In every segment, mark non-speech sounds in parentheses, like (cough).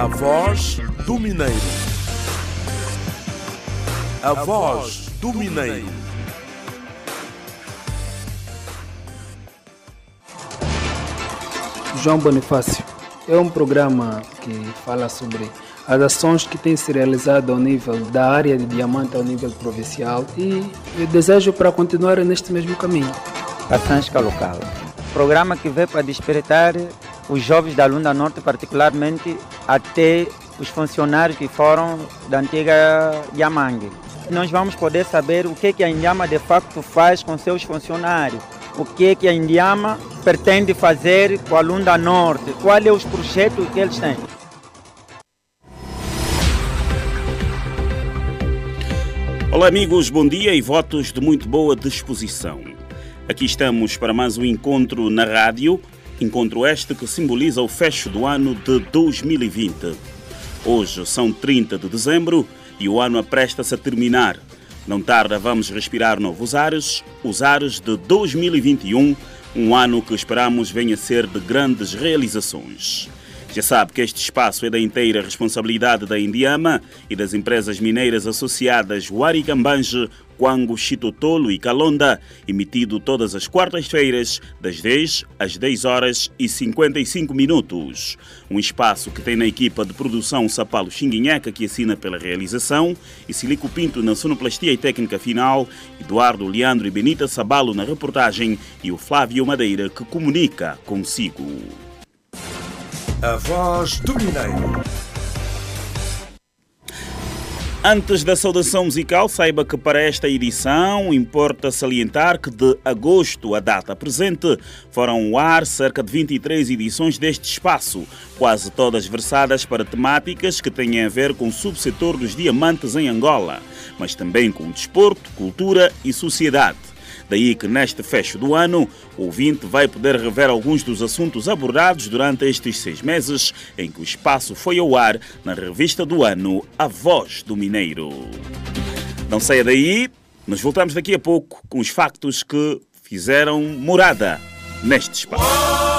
A voz do Mineiro. A voz do Mineiro. João Bonifácio é um programa que fala sobre as ações que têm se realizado ao nível da área de diamante ao nível provincial e eu desejo para continuar neste mesmo caminho. Passansca Local, programa que veio para despertar os jovens da Lunda Norte, particularmente até os funcionários que foram da antiga Yamangue. Nós vamos poder saber o que, que a Indiama de facto faz com seus funcionários, o que, que a Indiama pretende fazer com a Lunda Norte, quais são os projetos que eles têm. Olá amigos, bom dia e votos de muito boa disposição. Aqui estamos para mais um encontro na rádio, encontro este que simboliza o fecho do ano de 2020. Hoje são 30 de dezembro e o ano apresta-se a terminar. Não tarda, vamos respirar novos ares, os ares de 2021, um ano que esperamos venha a ser de grandes realizações. Já sabe que este espaço é da inteira responsabilidade da Indiama e das empresas mineiras associadas Waricambange, Quango, Chitotolo e Calonda, emitido todas as quartas-feiras, das 10 às 10 horas e 55 minutos. Um espaço que tem na equipa de produção Sapalo Xinguinhaca, que assina pela realização, e Silico Pinto na sonoplastia e técnica final, Eduardo Leandro e Benita Sabalo na reportagem e o Flávio Madeira que comunica consigo. A voz do Mineiro. Antes da saudação musical, saiba que para esta edição importa salientar que de agosto à data presente foram ao ar cerca de 23 edições deste espaço, quase todas versadas para temáticas que têm a ver com o subsetor dos diamantes em Angola, mas também com desporto, cultura e sociedade. Daí que neste fecho do ano, o ouvinte vai poder rever alguns dos assuntos abordados durante estes seis meses em que o espaço foi ao ar na revista do ano A Voz do Mineiro. Não saia daí, nós voltamos daqui a pouco com os factos que fizeram morada neste espaço.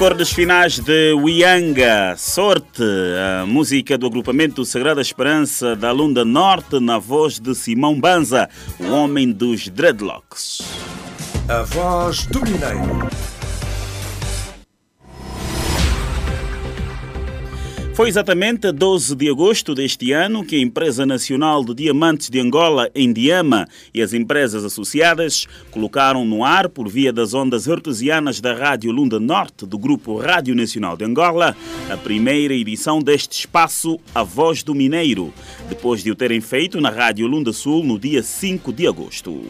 Acordes finais de Wianga, Sorte, a música do agrupamento Sagrada Esperança da Lunda Norte, na voz de Simão Banza, o homem dos dreadlocks. A voz do Mineiro. Foi exatamente 12 de agosto deste ano que a Empresa Nacional de Diamantes de Angola, Endiama, e as empresas associadas colocaram no ar, por via das ondas artesianas da Rádio Lunda Norte do Grupo Rádio Nacional de Angola, a primeira edição deste espaço A Voz do Mineiro, depois de o terem feito na Rádio Lunda Sul no dia 5 de agosto.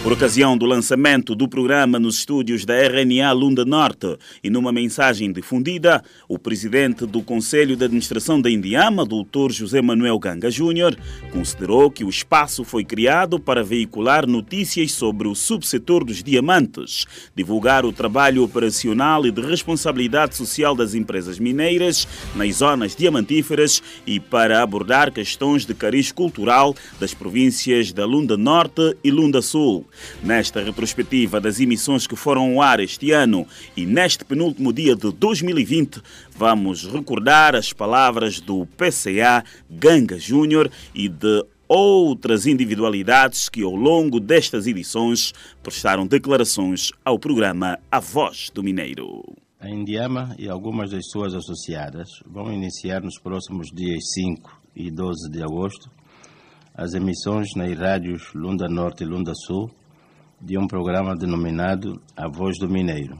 Por ocasião do lançamento do programa nos estúdios da RNA Lunda Norte e numa mensagem difundida, o presidente do Conselho de Administração da Indiama, Dr. José Manuel Ganga Júnior, considerou que o espaço foi criado para veicular notícias sobre o subsetor dos diamantes, divulgar o trabalho operacional e de responsabilidade social das empresas mineiras nas zonas diamantíferas e para abordar questões de cariz cultural das províncias da Lunda Norte e Lunda Sul. Nesta retrospectiva das emissões que foram ao ar este ano e neste penúltimo dia de 2020, vamos recordar as palavras do PCA Ganga Júnior e de outras individualidades que, ao longo destas edições, prestaram declarações ao programa A Voz do Mineiro. A Indiama e algumas das suas associadas vão iniciar nos próximos dias 5 e 12 de agosto as emissões nas rádios Lunda Norte e Lunda Sul de um programa denominado A Voz do Mineiro.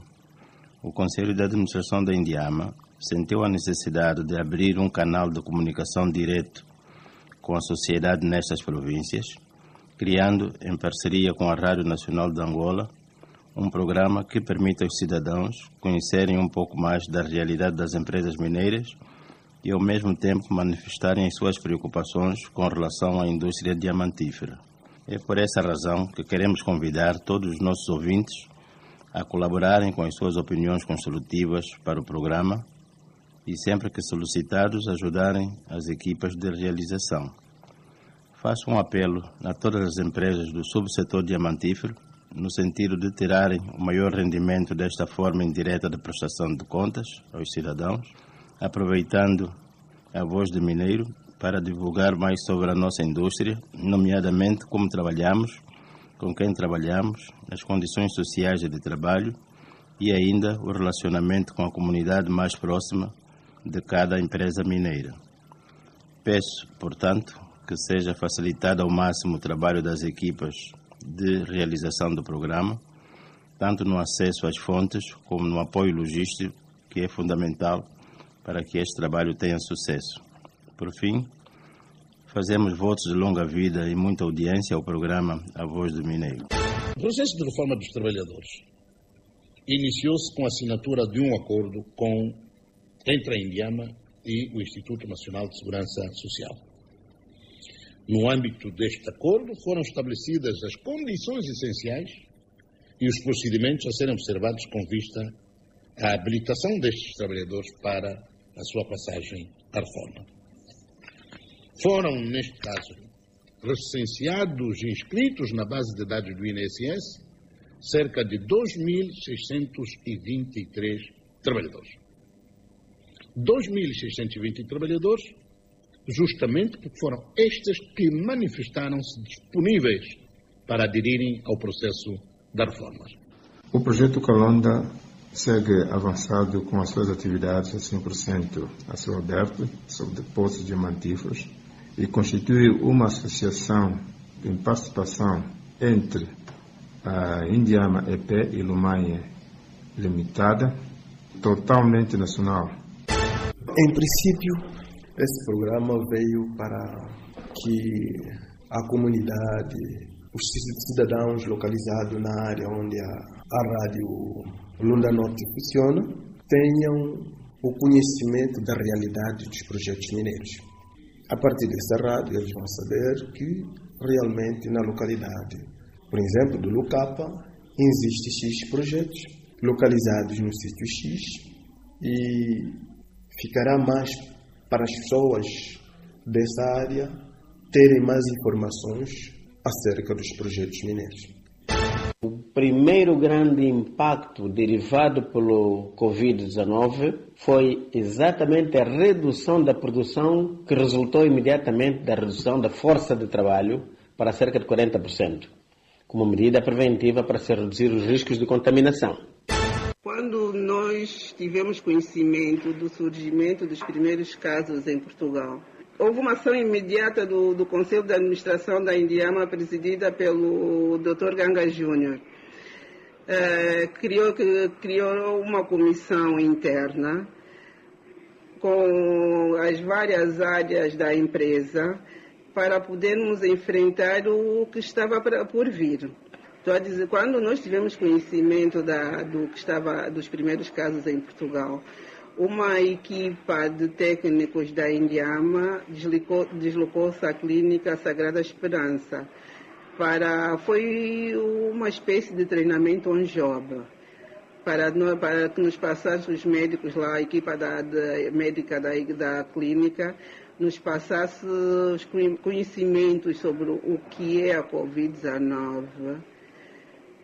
O Conselho de Administração da Indiama sentiu a necessidade de abrir um canal de comunicação direto com a sociedade nestas províncias, criando, em parceria com a Rádio Nacional de Angola, um programa que permita aos cidadãos conhecerem um pouco mais da realidade das empresas mineiras e, ao mesmo tempo, manifestarem as suas preocupações com relação à indústria diamantífera. É por essa razão que queremos convidar todos os nossos ouvintes a colaborarem com as suas opiniões construtivas para o programa e, sempre que solicitados, ajudarem as equipas de realização. Faço um apelo a todas as empresas do subsetor diamantífero no sentido de tirarem o maior rendimento desta forma indireta de prestação de contas aos cidadãos, aproveitando a voz do mineiro para divulgar mais sobre a nossa indústria, nomeadamente como trabalhamos, com quem trabalhamos, as condições sociais de trabalho e ainda o relacionamento com a comunidade mais próxima de cada empresa mineira. Peço, portanto, que seja facilitado ao máximo o trabalho das equipas de realização do programa, tanto no acesso às fontes como no apoio logístico, que é fundamental para que este trabalho tenha sucesso. Por fim, fazemos votos de longa vida e muita audiência ao programa A Voz do Mineiro. O processo de reforma dos trabalhadores iniciou-se com a assinatura de um acordo com, entre a Indiama e o Instituto Nacional de Segurança Social. No âmbito deste acordo, foram estabelecidas as condições essenciais e os procedimentos a serem observados com vista à habilitação destes trabalhadores para a sua passagem à reforma. Foram, neste caso, recenseados e inscritos na base de dados do INSS cerca de 2.623 trabalhadores. 2.620 trabalhadores, justamente porque foram estes que manifestaram-se disponíveis para aderirem ao processo da reforma. O projeto Calonda segue avançado com as suas atividades a 100% a céu aberto, sob depósitos diamantíferos, e constitui uma associação em participação entre a Indiama EP e Lumanha Limitada, totalmente nacional. Em princípio, esse programa veio para que a comunidade, os cidadãos localizados na área onde a, a rádio Lunda Norte funciona, tenham o conhecimento da realidade dos projetos mineiros. A partir dessa rádio, eles vão saber que realmente na localidade, por exemplo, do Lucapa, existem X projetos localizados no sítio X e ficará mais para as pessoas dessa área terem mais informações acerca dos projetos mineiros. O primeiro grande impacto derivado pelo Covid-19 foi exatamente a redução da produção que resultou imediatamente da redução da força de trabalho para cerca de 40%, como medida preventiva para se reduzir os riscos de contaminação. Quando nós tivemos conhecimento do surgimento dos primeiros casos em Portugal, houve uma ação imediata do, do Conselho de Administração da Indiama, presidida pelo Dr. Ganga Júnior. É, criou, criou uma comissão interna com as várias áreas da empresa para podermos enfrentar o que estava por vir. Estou a dizer, quando nós tivemos conhecimento da, do que estava dos primeiros casos em Portugal, uma equipa de técnicos da Indiama deslocou-se à clínica Sagrada Esperança. Para, foi uma espécie de treinamento on job para, para que nos passassem os médicos lá, a equipa da, da médica da, da clínica, nos passasse os conhecimentos sobre o que é a Covid-19,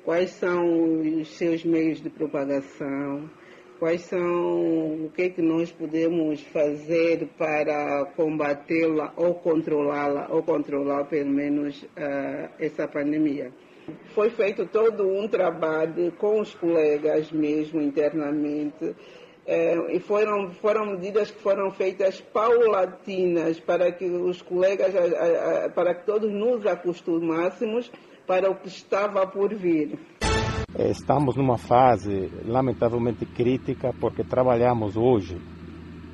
quais são os seus meios de propagação, quais são o que é que nós podemos fazer para combatê-la ou controlá-la ou controlar pelo menos uh, essa pandemia. Foi feito todo um trabalho com os colegas mesmo internamente eh, e foram, foram medidas que foram feitas paulatinas para que os colegas, para que todos nos acostumássemos para o que estava por vir. Eh, estamos numa fase lamentavelmente crítica porque trabalhamos hoje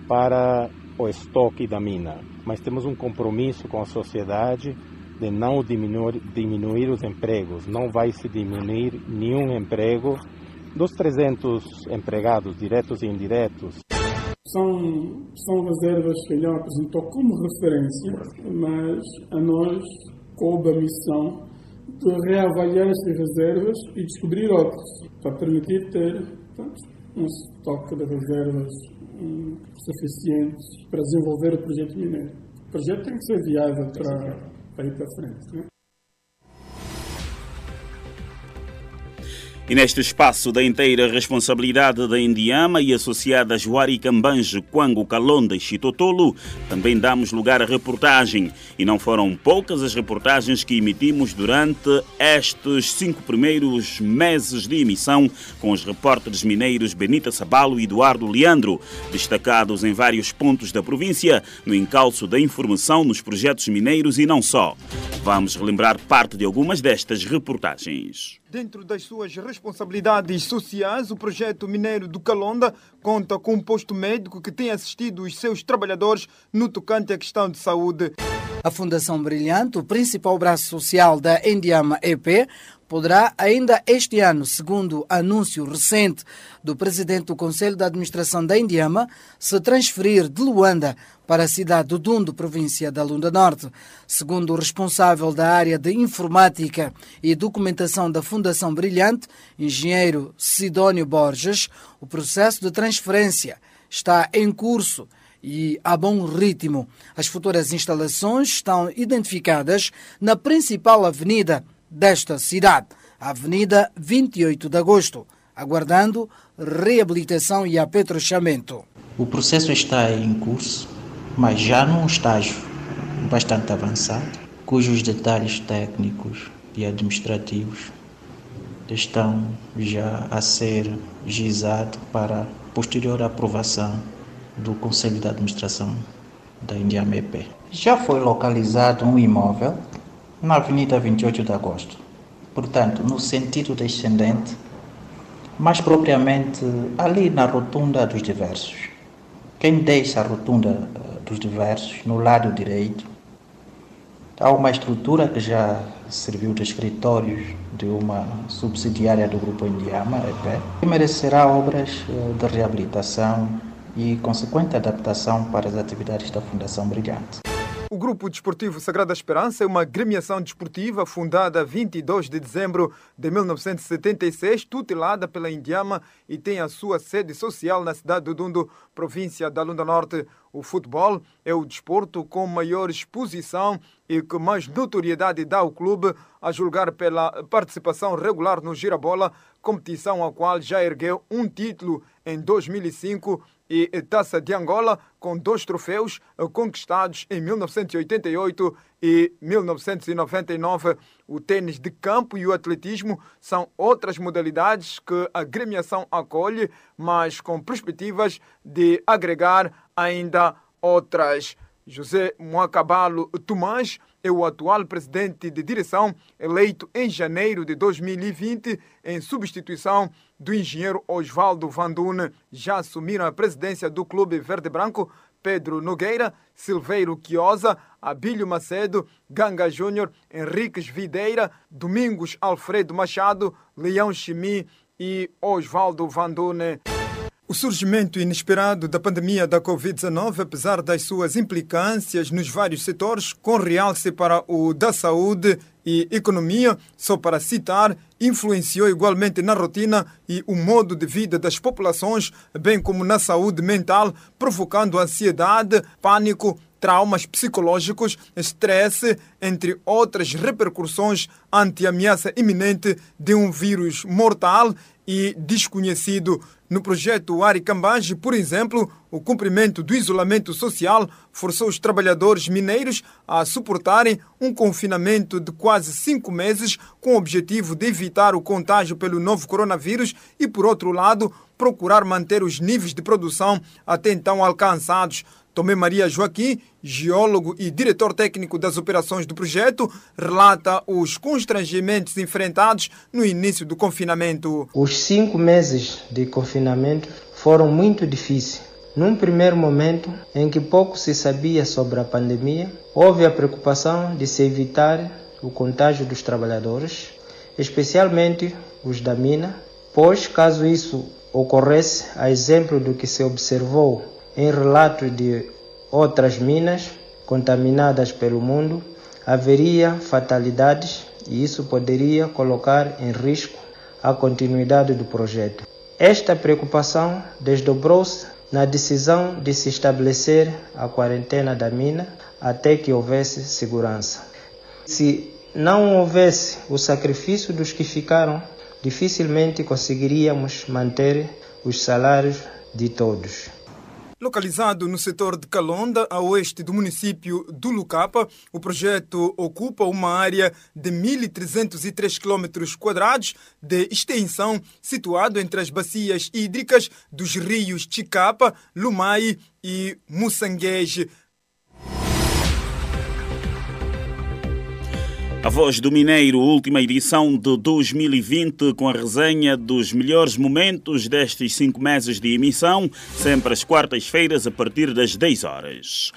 para o estoque da mina, mas temos um compromisso com a sociedade de não diminuir, diminuir os empregos. Não vai se diminuir nenhum emprego dos 300 empregados diretos e indiretos. São, são reservas que ele apresentou como referência, mas a nós coube a missão de reavaliar essas reservas e descobrir outras, para permitir ter portanto, um estoque de reservas um, suficientes para desenvolver o projeto mineiro. O projeto tem que ser viável para, para ir para frente. Né? E neste espaço da inteira responsabilidade da Indiama e associadas Cambanjo, Quango, Calonda e Chitotolo, também damos lugar à reportagem. E não foram poucas as reportagens que emitimos durante estes cinco primeiros meses de emissão com os repórteres mineiros Benita Sabalo e Eduardo Leandro, destacados em vários pontos da província no encalço da informação nos projetos mineiros e não só. Vamos relembrar parte de algumas destas reportagens. Dentro das suas responsabilidades sociais, o projeto mineiro do Calonda conta com um posto médico que tem assistido os seus trabalhadores no tocante à questão de saúde. A Fundação Brilhante, o principal braço social da Endiama EP, poderá ainda este ano, segundo anúncio recente do presidente do Conselho de Administração da Indiama, se transferir de Luanda para a cidade do Dundo, província da Lunda Norte. Segundo o responsável da área de informática e documentação da Fundação Brilhante, engenheiro Sidónio Borges, o processo de transferência está em curso e a bom ritmo. As futuras instalações estão identificadas na principal avenida desta cidade, Avenida 28 de Agosto, aguardando reabilitação e apetrechamento. O processo está em curso, mas já num estágio bastante avançado, cujos detalhes técnicos e administrativos estão já a ser gizado para posterior aprovação do Conselho de Administração da Indiamep. Já foi localizado um imóvel na Avenida 28 de Agosto, portanto, no sentido descendente, mais propriamente ali na Rotunda dos Diversos. Quem deixa a Rotunda eh, dos Diversos, no lado direito, há uma estrutura que já serviu de escritórios de uma subsidiária do Grupo Indiama, EP, que merecerá obras eh, de reabilitação e consequente adaptação para as atividades da Fundação Brilhante. O Grupo Desportivo Sagrada Esperança é uma gremiação desportiva fundada 22 de dezembro de 1976, tutelada pela Indiama e tem a sua sede social na cidade do Dundo, província da Lunda Norte. O futebol é o desporto com maior exposição e que mais notoriedade dá ao clube, a julgar pela participação regular no Girabola, competição a qual já ergueu um título em 2005 e Taça de Angola, com dois troféus conquistados em 1988 e 1999. O tênis de campo e o atletismo são outras modalidades que a gremiação acolhe, mas com perspectivas de agregar ainda outras. José Moacabalo Tomás é o atual presidente de direção, eleito em janeiro de 2020, em substituição do engenheiro Osvaldo Vandune. Já assumiram a presidência do Clube Verde Branco Pedro Nogueira, Silveiro Quiosa, Abílio Macedo, Ganga Júnior, Henriques Videira, Domingos Alfredo Machado, Leão Chimi e Osvaldo Vandune. O surgimento inesperado da pandemia da Covid-19, apesar das suas implicâncias nos vários setores, com realce para o da saúde e economia, só para citar, influenciou igualmente na rotina e o modo de vida das populações, bem como na saúde mental, provocando ansiedade, pânico, traumas psicológicos, estresse, entre outras repercussões ante a ameaça iminente de um vírus mortal e desconhecido. No projeto Aricambage, por exemplo, o cumprimento do isolamento social forçou os trabalhadores mineiros a suportarem um confinamento de quase cinco meses com o objetivo de evitar o contágio pelo novo coronavírus e, por outro lado, procurar manter os níveis de produção até então alcançados. Tomé Maria Joaquim, geólogo e diretor técnico das operações do projeto, relata os constrangimentos enfrentados no início do confinamento. Os cinco meses de confinamento foram muito difíceis. Num primeiro momento, em que pouco se sabia sobre a pandemia, houve a preocupação de se evitar o contágio dos trabalhadores, especialmente os da mina, pois, caso isso ocorresse, a exemplo do que se observou em relatos de outras minas contaminadas pelo mundo, haveria fatalidades e isso poderia colocar em risco a continuidade do projeto. Esta preocupação desdobrou-se na decisão de se estabelecer a quarentena da mina até que houvesse segurança. Se não houvesse o sacrifício dos que ficaram, dificilmente conseguiríamos manter os salários de todos. Localizado no setor de Calonda, a oeste do município do Lucapa, o projeto ocupa uma área de 1.303 km de extensão, situado entre as bacias hídricas dos rios Chicapa, Lumai e Mussanguege. A Voz do Mineiro, última edição de 2020, com a resenha dos melhores momentos destes cinco meses de emissão, sempre às quartas-feiras, a partir das 10 horas.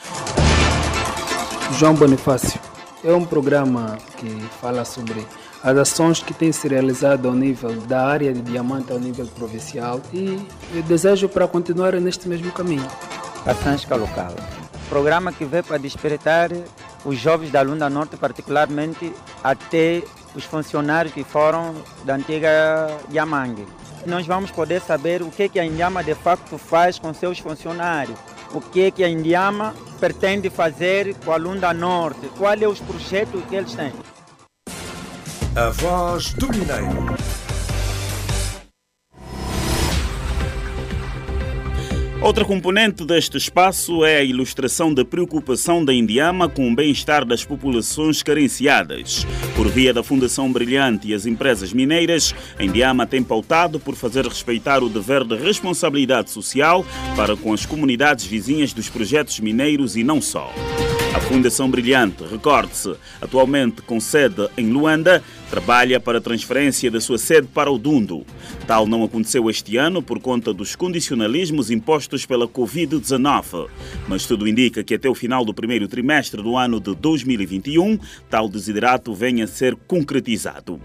João Bonifácio é um programa que fala sobre as ações que têm se realizado ao nível da área de diamante ao nível provincial e eu desejo para continuar neste mesmo caminho. A Sansca Local, programa que veio para despertar os jovens da Lunda Norte, particularmente até os funcionários que foram da antiga Yamangue. Nós vamos poder saber o que, que a Indiama de facto faz com seus funcionários, o que, que a Indiama pretende fazer com a Lunda Norte, quais são os projetos que eles têm. A voz do Mineiro. Outra componente deste espaço é a ilustração da preocupação da Indiama com o bem-estar das populações carenciadas. Por via da Fundação Brilhante e as empresas mineiras, a Indiama tem pautado por fazer respeitar o dever de responsabilidade social para com as comunidades vizinhas dos projetos mineiros e não só. A Fundação Brilhante, recorde-se, atualmente com sede em Luanda, trabalha para a transferência da sua sede para o Dundo. Tal não aconteceu este ano por conta dos condicionalismos impostos pela Covid-19. Mas tudo indica que até o final do primeiro trimestre do ano de 2021, tal desiderato venha a ser concretizado.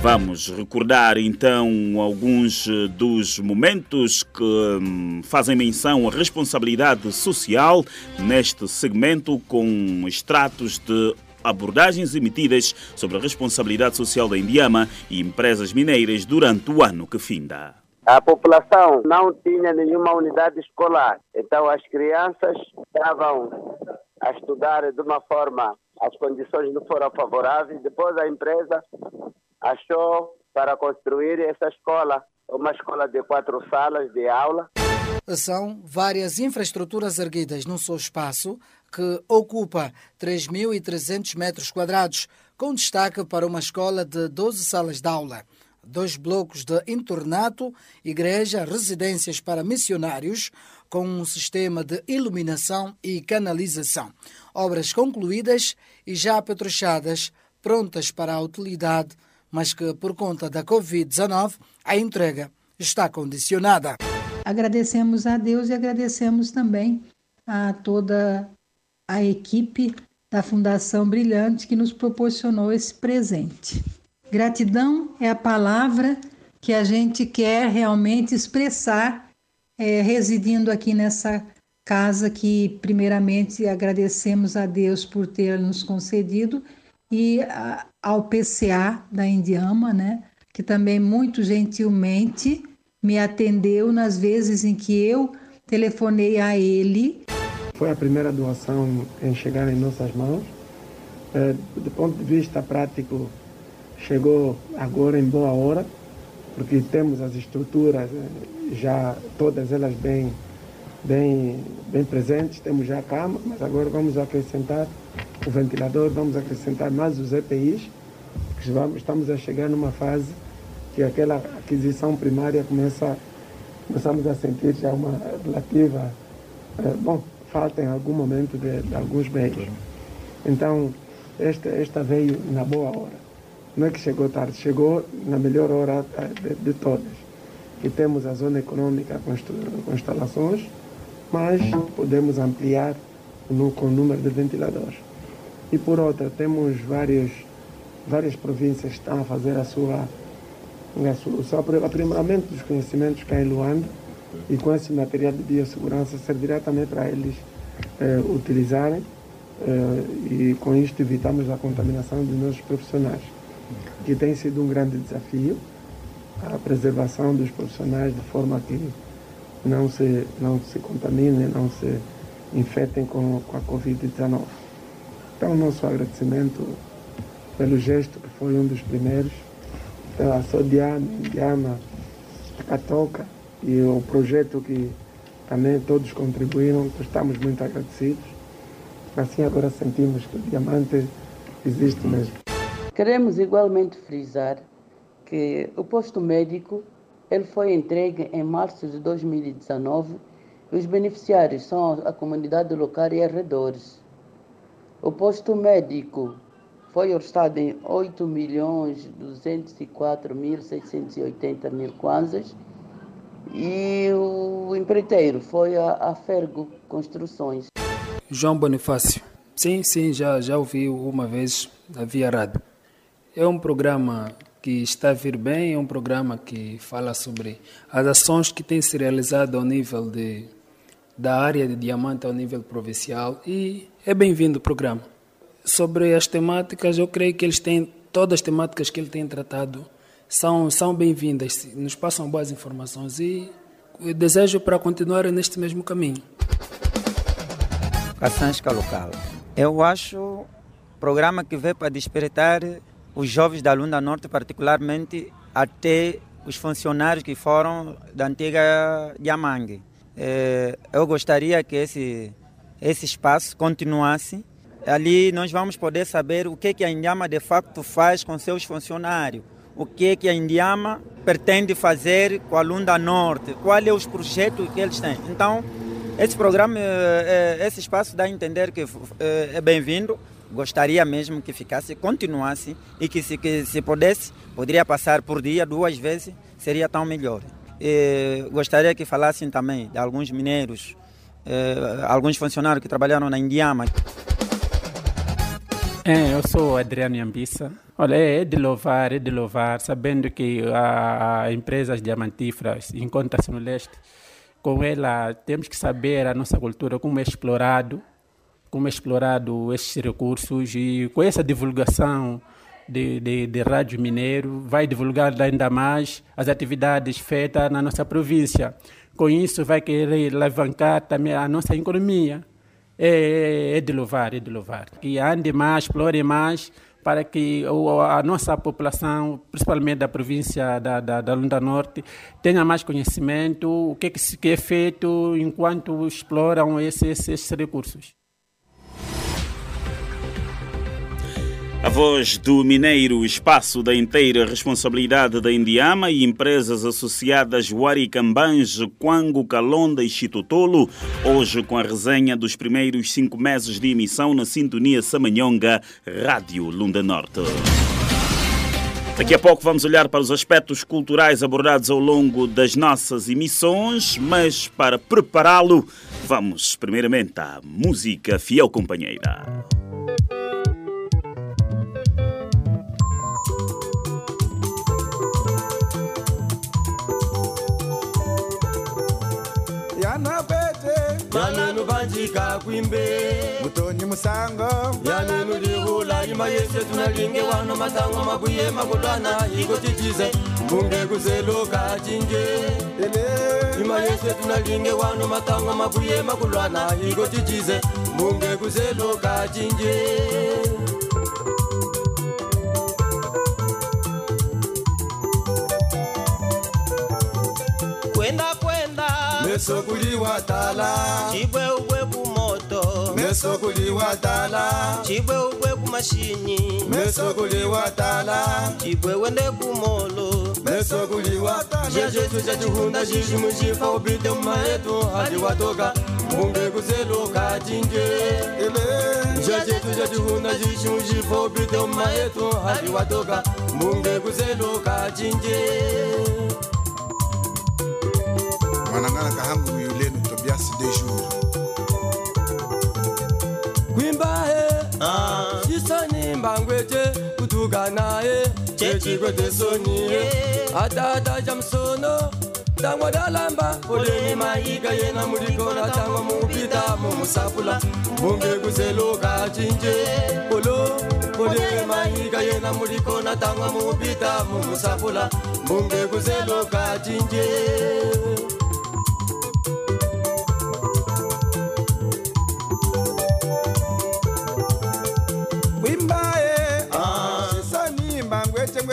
Vamos recordar então alguns dos momentos que hum, fazem menção à responsabilidade social neste segmento com extratos de abordagens emitidas sobre a responsabilidade social da Indiama e empresas mineiras durante o ano que finda. A população não tinha nenhuma unidade escolar, então as crianças estavam a estudar de uma forma, as condições não foram favoráveis. Depois a empresa achou para construir essa escola, uma escola de quatro salas de aula. São várias infraestruturas erguidas num só espaço que ocupa 3.300 metros quadrados, com destaque para uma escola de 12 salas de aula, dois blocos de internato, igreja, residências para missionários, com um sistema de iluminação e canalização. Obras concluídas e já apetrechadas, prontas para a utilidade, mas que, por conta da Covid-19, a entrega está condicionada. Agradecemos a Deus e agradecemos também a toda a equipe da Fundação Brilhante que nos proporcionou esse presente. Gratidão é a palavra que a gente quer realmente expressar é, residindo aqui nessa casa que, primeiramente, agradecemos a Deus por ter nos concedido e a, ao PCA da Indiama, né, que também muito gentilmente me atendeu nas vezes em que eu telefonei a ele foi a primeira doação em chegar em nossas mãos. É, do ponto de vista prático, chegou agora em boa hora, porque temos as estruturas é, já todas elas bem, bem, bem presentes, temos já a cama, mas agora vamos acrescentar o ventilador, vamos acrescentar mais os EPIs, que vamos, estamos a chegar numa fase que aquela aquisição primária começa, começamos a sentir já uma relativa, é, bom, falta em algum momento de, de alguns meios. Então, esta, esta veio na boa hora. Não é que chegou tarde, chegou na melhor hora eh, de, de todas. Que temos a zona econômica com instalações, mas podemos ampliar no, com o número de ventiladores. E por outra, temos vários, várias províncias que estão a fazer a sua, a sua, o seu aprimoramento dos conhecimentos cá em Luanda e com esse material de biossegurança servirá também para eles eh, utilizarem eh, e com isto evitamos a contaminação dos nossos profissionais, que tem sido um grande desafio a preservação dos profissionais de forma que não se, não se contaminem, não se infectem com, com a Covid-19. Então, nosso agradecimento pelo gesto que foi um dos primeiros, pela Sodiana, Indiana, Catoca, e o projeto que também todos contribuíram, estamos muito agradecidos. Assim agora sentimos que o diamante existe mesmo. Queremos igualmente frisar que o posto médico ele foi entregue em março de 2019 e os beneficiários são a comunidade local e arredores. O posto médico foi orçado em 8 milhões 204 mil 680 mil kwanzas e o empreiteiro foi a, a Fergo Construções. João Bonifácio. Sim, sim, já, já ouvi uma vez na Via Rádio. É um programa que está a vir bem, é um programa que fala sobre as ações que têm se realizado ao nível de, da área de diamante ao nível provincial e é bem-vindo o programa. Sobre as temáticas, eu creio que eles têm, todas as temáticas que ele tem tratado são, são bem-vindas, nos passam boas informações e desejo para continuar neste mesmo caminho. Caçansca local. Eu acho programa que veio para despertar os jovens da Lunda Norte, particularmente até os funcionários que foram da antiga Yamangue. É, eu gostaria que esse, esse espaço continuasse. Ali nós vamos poder saber o que, que a Inhama de facto faz com seus funcionários o que, é que a Indiama pretende fazer com a Lunda Norte, quais são os projetos que eles têm. Então, esse programa, eh, eh, esse espaço dá a entender que eh, é bem-vindo. Gostaria mesmo que ficasse, continuasse e que se, que se pudesse, poderia passar por dia duas vezes, seria tão melhor. E gostaria que falassem também de alguns mineiros, alguns funcionários que trabalharam na Indiama. É, eu sou Adriano Yambissa, Olha, é de louvar, é de louvar, sabendo que a, empresas diamantíferas encontram-se no leste. Com ela, temos que saber a nossa cultura, como é explorado, como é explorado esses recursos e com essa divulgação de, de, de Rádio Mineiro, vai divulgar ainda mais as atividades feitas na nossa província. Com isso, vai querer alavancar também a nossa economia. É, é de louvar, é de louvar. Que ande mais, explore mais, para que a nossa população, principalmente da província da, da, da Lunda Norte, tenha mais conhecimento, o que, que é feito enquanto exploram esses, esses recursos. A voz do Mineiro, espaço da inteira responsabilidade da Indiama e empresas associadas Huaricambange, Quango, Calonda e Chitotolo, hoje com a resenha dos primeiros cinco meses de emissão na sintonia Samanhonga, Rádio Lunda Norte. Daqui a pouco vamos olhar para os aspectos culturais abordados ao longo das nossas emissões, mas para prepará-lo, vamos primeiramente à música fiel companheira. Yanenu banjika kwimbe. Mutonyi musango. Yanenu lihula ima yese tunalinge wano matango mabuye makulwana iko titize mbunge kuzeluka cinje ima yese tunalinge wano matango mabuye makulwana iko titize mbunge kuzeluka cinje kwenda kwenda. Meso kuliwa tala chibwe ubwe kumoto meso kuliwa tala chibwe ubwe kumashini meso kuliwa tala chibwe wende kumolo. Meso kuliwa tala jejetu chachihunda chishi mushifa upite mumayetu hadi watoka munge kuzeluka cinje jejetu chachihunda chishi mushifa upite mumayetu hadi watoka munge kuzeluka cinje manangana kahangu yulenu tobiasi de jour kwimbahe ah. sisoni mbangwete kutukanaye chechikwete soni atata cha msono. Tangwa dalamba oleni maika yena mulikona tangwa mupita mumusapula mbunge kuzeluka cinje olo oleni maika yena mulikona tangwa mupita mumusapula mbunge kuzeluka cinje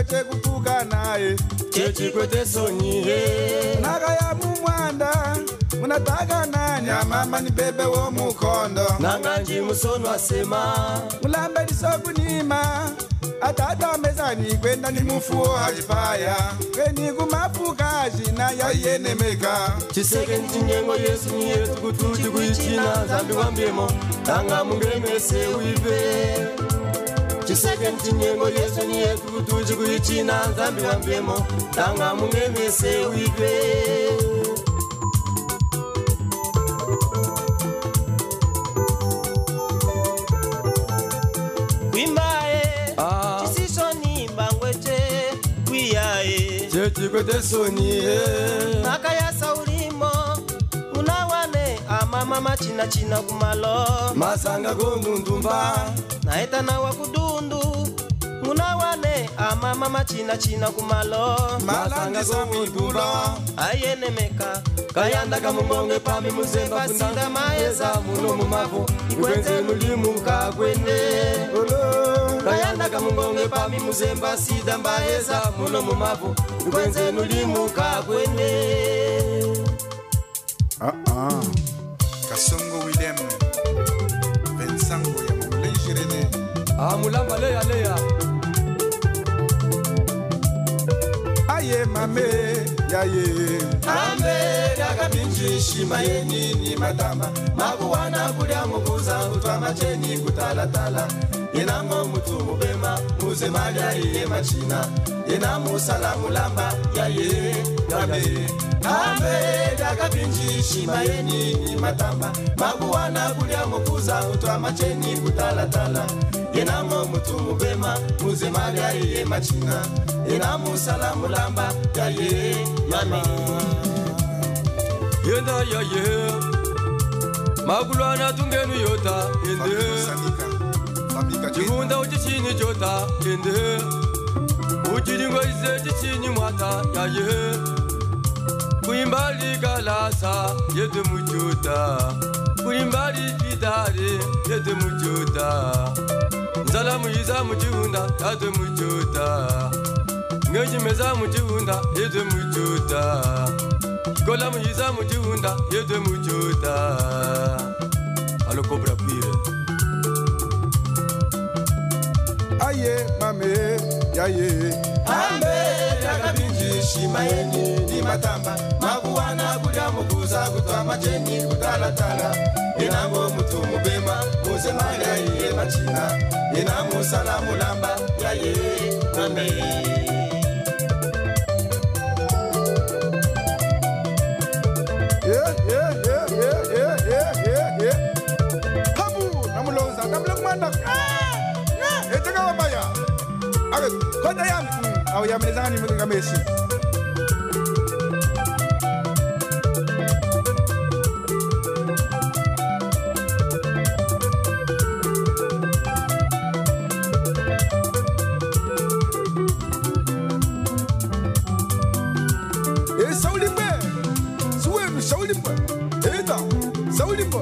chekupuka naye. Chechikwete sonyihe nhaka ya mumwanda munatakananya mama ni bebe womukondo nanganji musonwa sema mulambelisovunima atatombezani kwenda ni mufuwo achipaya kweni kumapuka china yaiyenemeka chiseke ni chinyengo yesu niyetu kuti utikuichina zambi wambemo tanga mungemese uive chiseke mchinyengo yesu niye kubutuji kuyichina nzambi wambemo tanga mumemese uidwe kwimbaye ah. chisisoni mbangweche kwiyaye chechikote soni nakaya sauri mama china china kumalo. Masanga gondundumba naeta na kudundu muna wale. ama mama china china kumalo. Masanga gondundumba ayenemeka kayandaka mumonge pami muzemba sinda maeza. muno mumavo ikwenze mulimu kakwene kayandaka mumonge pami muzemba sida mbaeza muno mumavo ikwenze mulimu kakwene uh -uh. Kasongo william vensango ya mulenjirene amulamba leya leya. Aye mame yaye. Ambe yakapinji shima yenini matamba makuwana kulya mukuza kutwa macheni kutalatala inango mutu mubema muze malya iye machina ye na mosala molamba ya ye yabe abedaka binji shima ye nini matamba. Mabuwa na kulia mokuza utwa macheni kutalatala ye na mo mutu mubema muzema lya ye machinga ye na mosala molamba ya ye yama yenda ya ye. Makulwana tungenu yota ende. Cihunda ucicini jota ende uchilingo ise chichini mwata yaye kuimbali kalasa yete muchota kuimbali kitare yete muchota nzala muyiza muchihunda yate muchota ngechimeza muchihunda yete muchota kola muyiza muchihunda yete muchota ya ye. Ambe yakabinji shima yenyi ni matamba. Makuwana kulya mukuza kutwa macheni kutalatala inango mutu mubema muzemanga iye machina. Inamu ina musalamulamba ya ye ambe. Kwanda yangu au ya mezani mwenga Messi. Eh, Saulimba, Eda, Saulimba,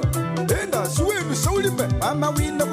Eda, Suwe, Saulimba, Mama Window.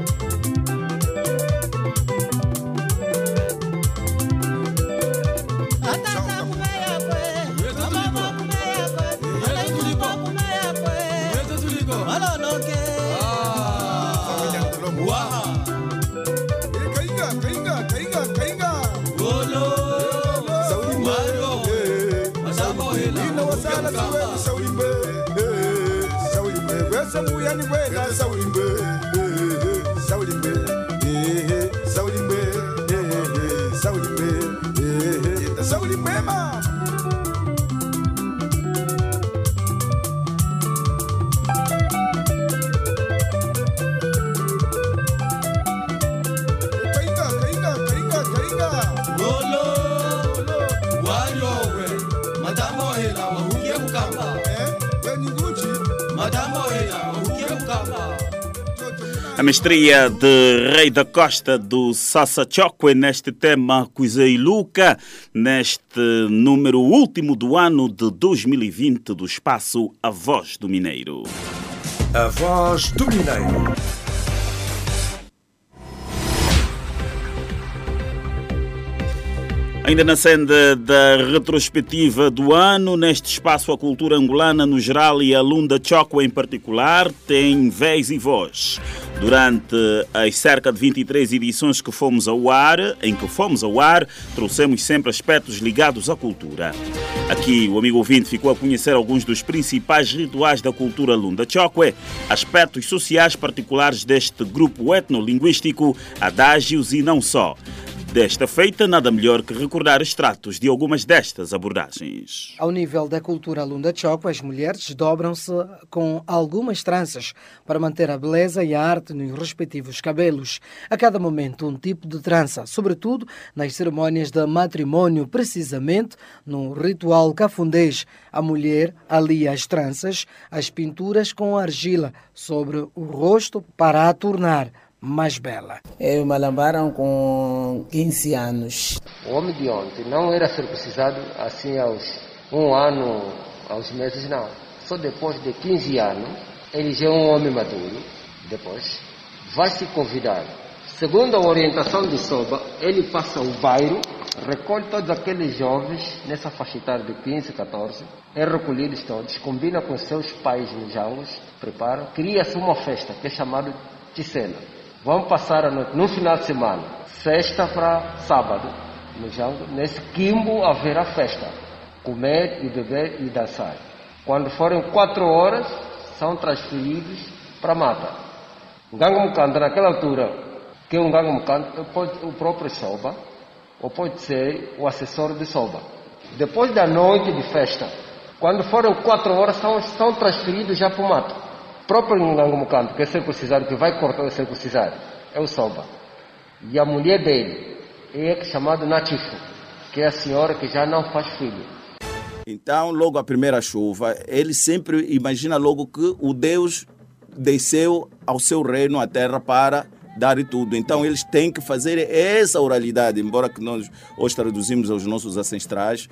Anyway, that's a A mestria de Rei da Costa do Sassa Chokwe neste tema Coisa e Luca, neste número último do ano de 2020 do espaço A Voz do Mineiro. A Voz do Mineiro. Ainda na senda da retrospectiva do ano, neste espaço a cultura angolana no geral e a Lunda Choco em particular tem vez e voz. Durante as cerca de 23 edições que fomos ao ar, em que fomos ao ar, trouxemos sempre aspectos ligados à cultura. Aqui o amigo ouvinte ficou a conhecer alguns dos principais rituais da cultura Lunda Chokwe, aspectos sociais particulares deste grupo etnolinguístico, adágios e não só. Desta feita, nada melhor que recordar extratos de algumas destas abordagens. Ao nível da cultura Lunda Choco, as mulheres dobram-se com algumas tranças para manter a beleza e a arte nos respectivos cabelos. A cada momento, um tipo de trança, sobretudo nas cerimônias de matrimônio, precisamente no ritual cafundês. A mulher alia as tranças, as pinturas com argila sobre o rosto para a tornar mais bela. Eu me lambaram com 15 anos. O homem de ontem não era circuncisado assim aos um ano, aos meses, não. Só depois de 15 anos, ele já é um homem maduro. Depois, vai se convidar. Segundo a orientação de Soba, ele passa o bairro recolhe todos aqueles jovens nessa faixa etária de 15, 14, é recolhidos todos, combina com seus pais nos jangos, prepara, cria-se uma festa que é chamada Ticena. Vamos passar a noite, no final de semana, sexta para sábado, nesse quimbo haverá festa, comer e beber e dançar. Quando forem quatro horas, são transferidos para mata. Nganga Mukanda, naquela altura, que é um Nganga Mukanda, pode o próprio Soba, ou pode ser o assessor de Soba. Depois da noite de festa, quando forem quatro horas, são, são transferidos já para o mato. Próprio Nganga Mukanda, que é circuncisado, que vai cortar o circuncisado, é o Soba. E a mulher dele é chamada Natifu, que é a senhora que já não faz filho. Então, logo a primeira chuva, ele sempre imagina logo que o Deus desceu ao seu reino, à terra, para dar tudo. Então, eles têm que fazer essa oralidade, embora que nós hoje traduzimos aos nossos ancestrais.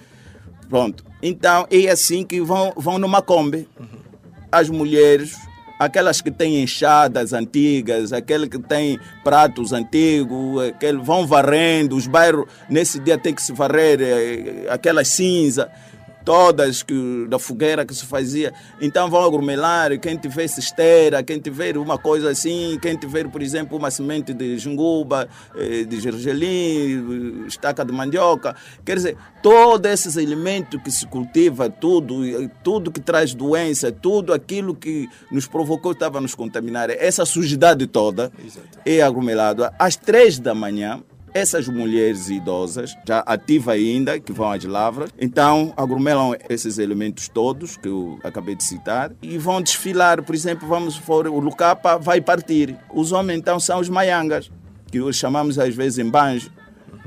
Pronto. Então, é assim que vão, vão numa Kombi. As mulheres, aquelas que têm enxadas antigas, aqueles que têm pratos antigos, aquele, vão varrendo, os bairros, nesse dia tem que se varrer eh, aquela cinza todas que, da fogueira que se fazia. Então vão aglomerar, quem tiver cisteira, quem tiver uma coisa assim, quem tiver, por exemplo, uma semente de junguba, eh, de gergelim, estaca de mandioca. Quer dizer, todos esses elementos que se cultiva, tudo, tudo que traz doença, tudo aquilo que nos provocou estava a nos contaminar. Essa sujidade toda é aglomerado. Às três da manhã, essas mulheres idosas, já ativas ainda, que vão às lavras, então aglomeram esses elementos todos que eu acabei de citar e vão desfilar. Por exemplo, vamos for o Lucapa vai partir. Os homens então são os maiangas, que os chamamos às vezes em banjo.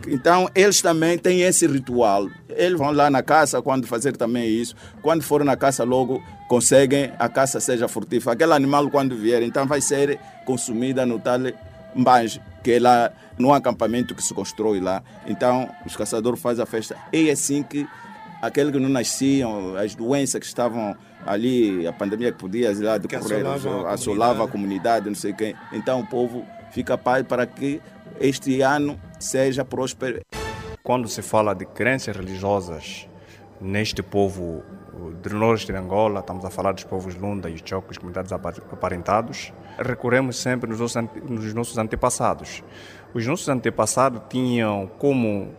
Então, eles também têm esse ritual. Eles vão lá na caça quando fazer também isso. Quando for na caça, logo conseguem a caça seja furtiva. Aquele animal, quando vier, então vai ser consumida no tal mbanje, que é lá no acampamento que se constrói lá. Então, os caçadores fazem a festa. E é assim que aqueles que não nasciam, as doenças que estavam ali, a pandemia que podia lá decorrer, assolava a assolava a comunidade, não sei quem. Então, o povo fica paz para que este ano seja próspero. Quando se fala de crenças religiosas neste povo do norte de Angola, estamos a falar dos povos Lunda e Chocos, comunidades aparentados, recorremos sempre nos nossos, nos nossos antepassados. Os nossos antepassados tinham como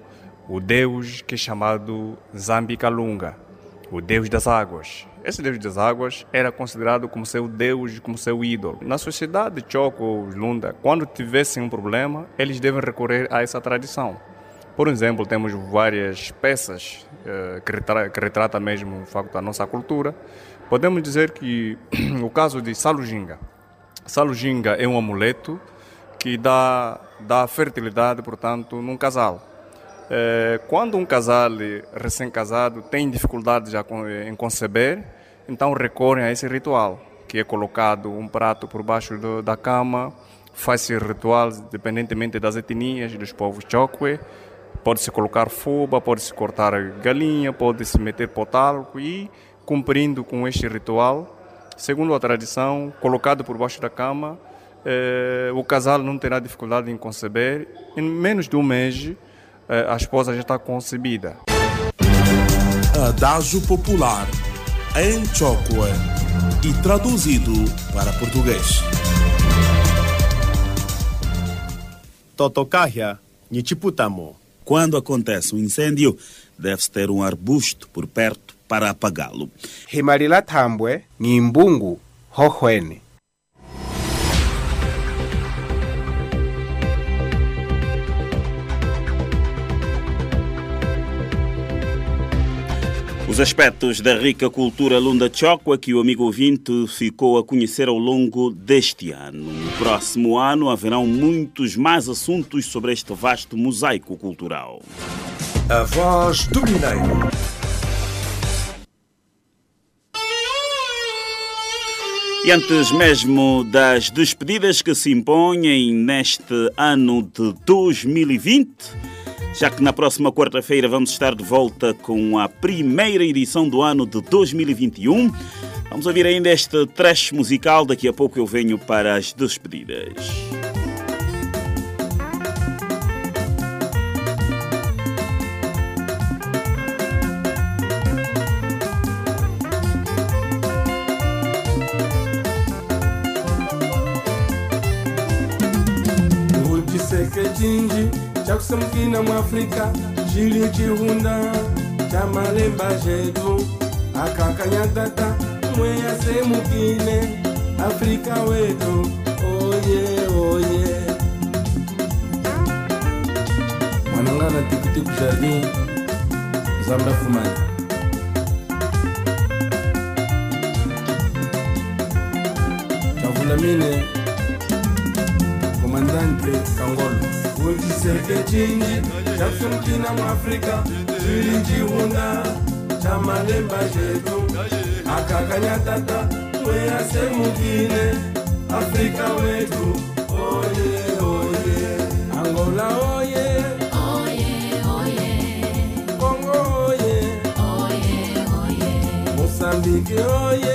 o deus que é chamado Zambi Kalunga, o deus das águas. Esse deus das águas era considerado como seu deus, como seu ídolo. Na sociedade Choco ou Lunda, quando tivessem um problema, eles devem recorrer a essa tradição. Por exemplo, temos várias peças eh, que, retra que retratam mesmo o facto da nossa cultura. Podemos dizer que (clears throat) o caso de Salujinga. Salujinga é um amuleto que dá, dá fertilidade, portanto, num casal. Eh, quando um casal recém-casado tem dificuldades em conceber, então recorrem a esse ritual, que é colocado um prato por baixo do, da cama, faz-se ritual, independentemente das etnias, dos povos Chokwe, Pode-se colocar fuba, pode-se cortar galinha, pode-se meter potalco e, cumprindo com este ritual, segundo a tradição, colocado por baixo da cama, eh, o casal não terá dificuldade em conceber. Em menos de um mês, eh, a esposa já está concebida. Adágio Popular em Chocue e traduzido para português. Totokahia, Nichiputamo. Quando acontece um incêndio, deve-se ter um arbusto por perto para apagá-lo. Os aspectos da rica cultura Lunda Chocua que o amigo ouvinte ficou a conhecer ao longo deste ano. No próximo ano haverão muitos mais assuntos sobre este vasto mosaico cultural. A voz do Mineiro. E antes mesmo das despedidas que se impõem neste ano de 2020, já que na próxima quarta-feira vamos estar de volta com a primeira edição do ano de 2021. Vamos ouvir ainda este trecho musical, daqui a pouco eu venho para as despedidas. Samkina Mwafrika, Jili Chihunda, Chamalemba Jedu, Akakanya Tata, Mweya Semukine, Afrika Wetu, Oye, Oye. Mwanangana Tikitiku Jardin, Zambda Fumani. Mine, tanzantre eh, kangol wekiseke cingi cafsunkina muafrika cili cihunda ca malemba cetu akakanyatata weyase mugine afrika wetu oye oye. Angola oye kongo oye mosambike oye.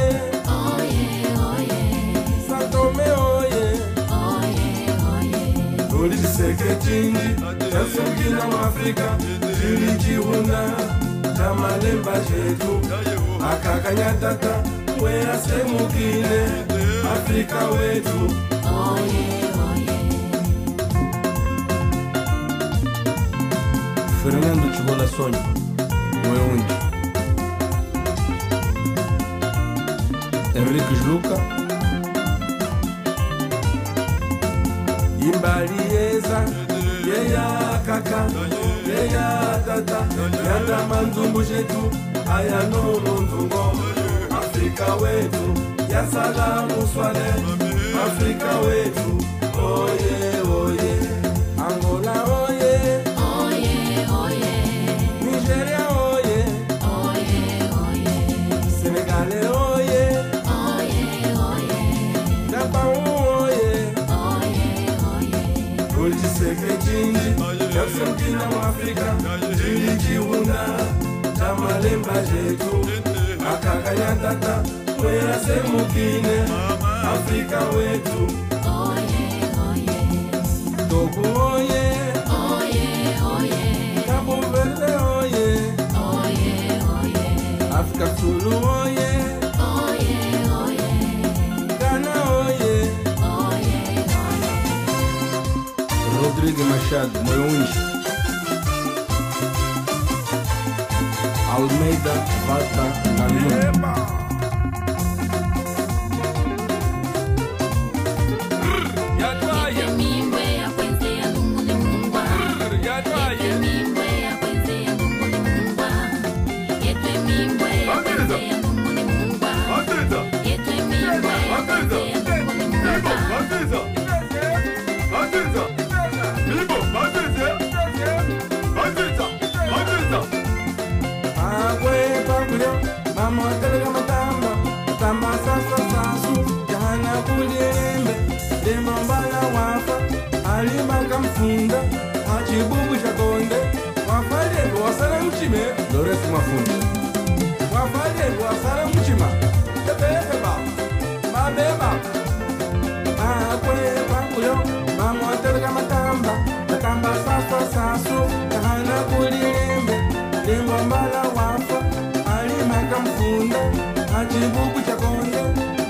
ketingi nasoki na mafrika tilikiruna na malemba jetu akakanya tata we ase mokile afrika wetu. Fernando chibola sonyo mweundi enrique jluka luka imbalieza yeya kaka yeya tata yanda manzumbu zetu ayano munzungo afrika wetu yasalamu swale. Afrika wetu oye oye muafrika chili chihunda cha malemba zetu akakanyatata mweyasemukine afrika wetu togo oye verde oye afrika oye rodrigue machado moeunji almeida vata galima wasara muchime doresi mafundo mwafanyendu wasara muchima tebefeba mabeba makwe kwakuyo mamwatereka matamba. Matamba sasa sasu. Kahana kulilimbe lingombala wafa. Alimaka mfunda achibuku chakonde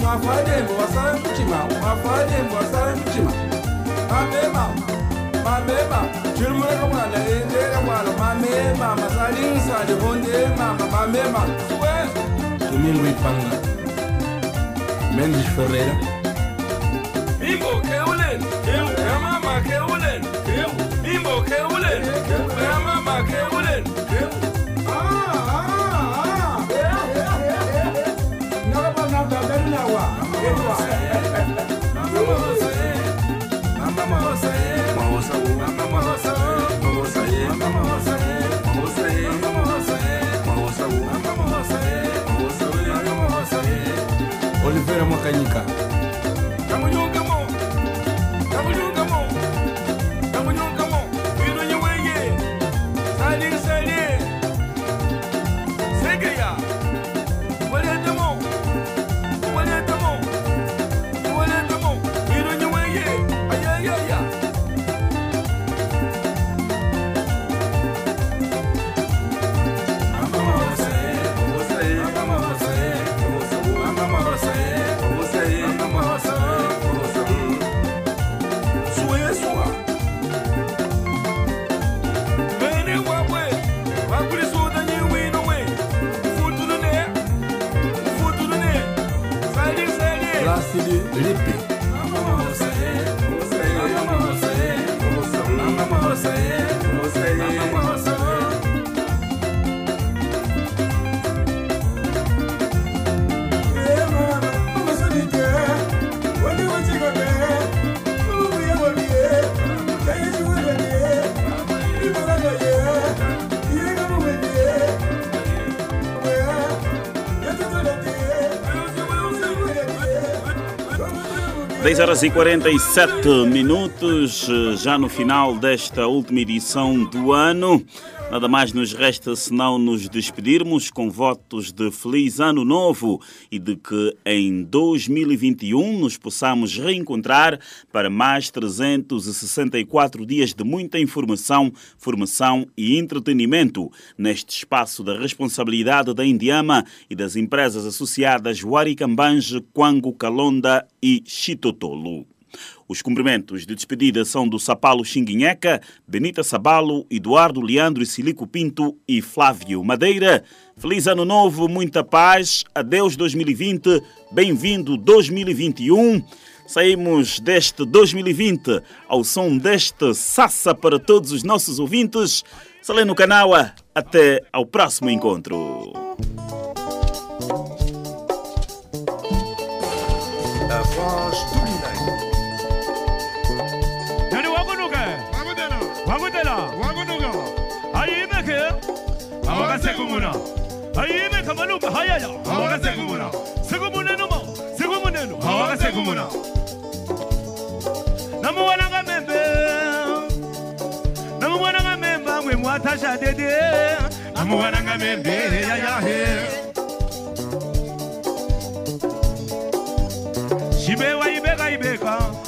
mwafanyendu wasara muchima mwafanyendu wasara muchima mabeba mamema Chirmura mwana endera Mama, mamema Masali sali bonde mama. Mamema Well Domingo Ipanga Mendes Ferreira Bimbo keulen Keu mama keulen Keu Bimbo keulen Keu mama keulen Keu Ah ah ah. Yeah yeah yeah yeah Nabana tabela wa Keu Kamunyungamo. リッピ10 horas e 47 minutos, eh, já no final desta última edição do ano. Nada mais nos resta senão nos despedirmos com votos de feliz ano novo e de que em 2021 nos possamos reencontrar para mais 364 dias de muita informação, formação e entretenimento neste espaço da responsabilidade da Indiama e das empresas associadas Waricambange, Quango, Calonda e Chitotolo. Os cumprimentos de despedida são do Sapalo Xinguinheca, Benita Sabalo, Eduardo Leandro e Silico Pinto e Flávio Madeira. Feliz Ano Novo, muita paz, adeus 2020, bem-vindo 2021. Saímos deste 2020 ao som deste Sassa para todos os nossos ouvintes. Saleno Canaua, até ao próximo encontro. 아이엠의 가마노 하야야 하와가 세구무나 세구무네노 마 세구무네노 하와가 세구무나 나무와나가 멤베 나무와나가 멤바 왜 무아타샤 데데 나무와나가 멤베 야야해 시베와 이베가 이베가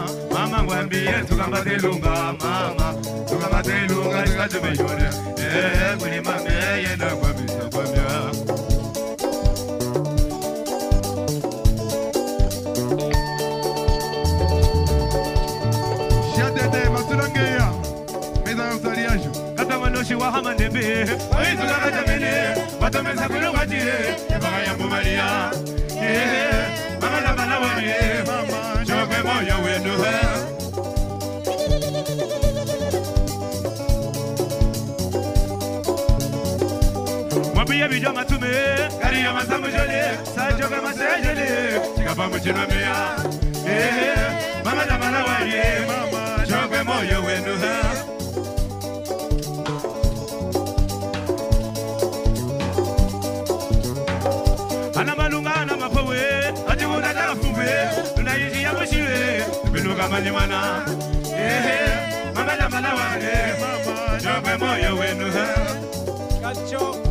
zambiya tugamba telunga mama. Tugamba telunga tikatimenyona eh, kuli mame yenda kwamisa kwamya wahamandembe aitukakatamene vatamesa kunongwatire vakayambomaliya bijo matume kari ya masamu jole sajo kama sejele tikapa mchino mea eh mama na mala waye mama jongwe moyo wenu ha. Ana malunga ana mapowe atibuna dafumbe tunaishi ya mushiwe biluka malimana eh mama na mala waye mama jongwe moyo wenu ha. Kacho.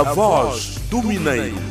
A voz do Mineiro.